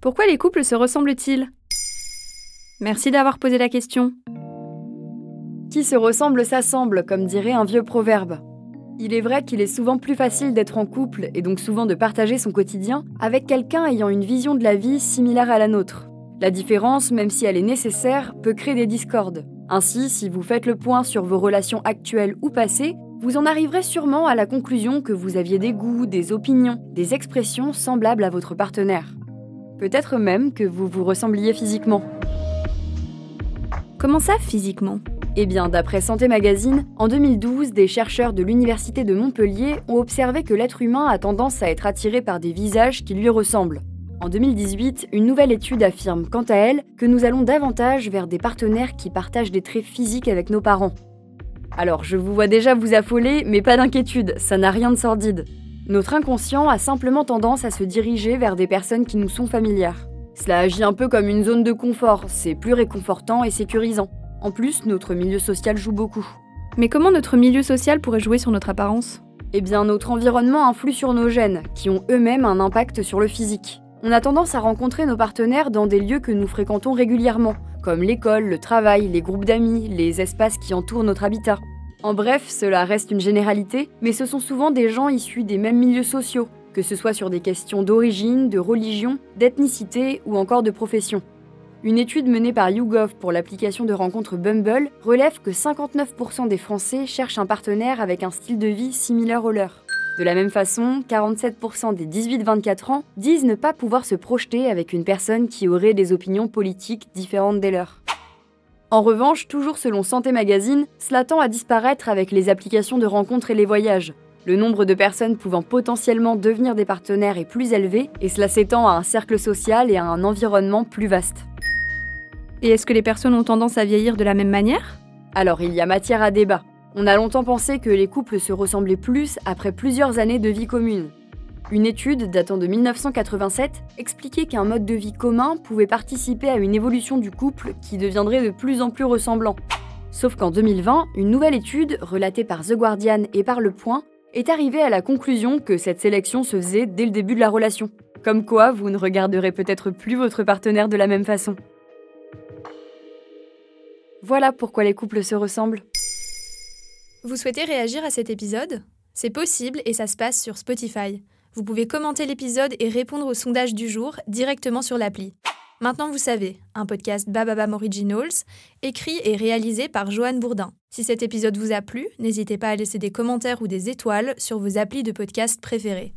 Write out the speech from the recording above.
Pourquoi les couples se ressemblent-ils? Merci d'avoir posé la question. Qui se ressemble s'assemble, comme dirait un vieux proverbe. Il est vrai qu'il est souvent plus facile d'être en couple et donc souvent de partager son quotidien avec quelqu'un ayant une vision de la vie similaire à la nôtre. La différence, même si elle est nécessaire, peut créer des discordes. Ainsi, si vous faites le point sur vos relations actuelles ou passées, vous en arriverez sûrement à la conclusion que vous aviez des goûts, des opinions, des expressions semblables à votre partenaire. Peut-être même que vous vous ressembliez physiquement. Comment ça physiquement? Eh bien, d'après Santé Magazine, en 2012, des chercheurs de l'Université de Montpellier ont observé que l'être humain a tendance à être attiré par des visages qui lui ressemblent. En 2018, une nouvelle étude affirme quant à elle que nous allons davantage vers des partenaires qui partagent des traits physiques avec nos parents. Alors, je vous vois déjà vous affoler, mais pas d'inquiétude, ça n'a rien de sordide. Notre inconscient a simplement tendance à se diriger vers des personnes qui nous sont familières. Cela agit un peu comme une zone de confort, c'est plus réconfortant et sécurisant. En plus, notre milieu social joue beaucoup. Mais comment notre milieu social pourrait jouer sur notre apparence? Eh bien, notre environnement influe sur nos gènes, qui ont eux-mêmes un impact sur le physique. On a tendance à rencontrer nos partenaires dans des lieux que nous fréquentons régulièrement, comme l'école, le travail, les groupes d'amis, les espaces qui entourent notre habitat. En bref, cela reste une généralité, mais ce sont souvent des gens issus des mêmes milieux sociaux, que ce soit sur des questions d'origine, de religion, d'ethnicité ou encore de profession. Une étude menée par YouGov pour l'application de rencontres Bumble relève que 59% des Français cherchent un partenaire avec un style de vie similaire au leur. De la même façon, 47% des 18-24 ans disent ne pas pouvoir se projeter avec une personne qui aurait des opinions politiques différentes des leurs. En revanche, toujours selon Santé Magazine, cela tend à disparaître avec les applications de rencontres et les voyages, le nombre de personnes pouvant potentiellement devenir des partenaires est plus élevé et cela s'étend à un cercle social et à un environnement plus vaste. Et est-ce que les personnes ont tendance à vieillir de la même manière? Alors il y a matière à débat. On a longtemps pensé que les couples se ressemblaient plus après plusieurs années de vie commune. Une étude datant de 1987 expliquait qu'un mode de vie commun pouvait participer à une évolution du couple qui deviendrait de plus en plus ressemblant. Sauf qu'en 2020, une nouvelle étude, relatée par The Guardian et par Le Point, est arrivé à la conclusion que cette sélection se faisait dès le début de la relation. Comme quoi, vous ne regarderez peut-être plus votre partenaire de la même façon. Voilà pourquoi les couples se ressemblent. Vous souhaitez réagir à cet épisode? C'est possible et ça se passe sur Spotify. Vous pouvez commenter l'épisode et répondre au sondage du jour directement sur l'appli. Maintenant vous savez, un podcast Bababam Originals, écrit et réalisé par Joanne Bourdin. Si cet épisode vous a plu, n'hésitez pas à laisser des commentaires ou des étoiles sur vos applis de podcast préférés.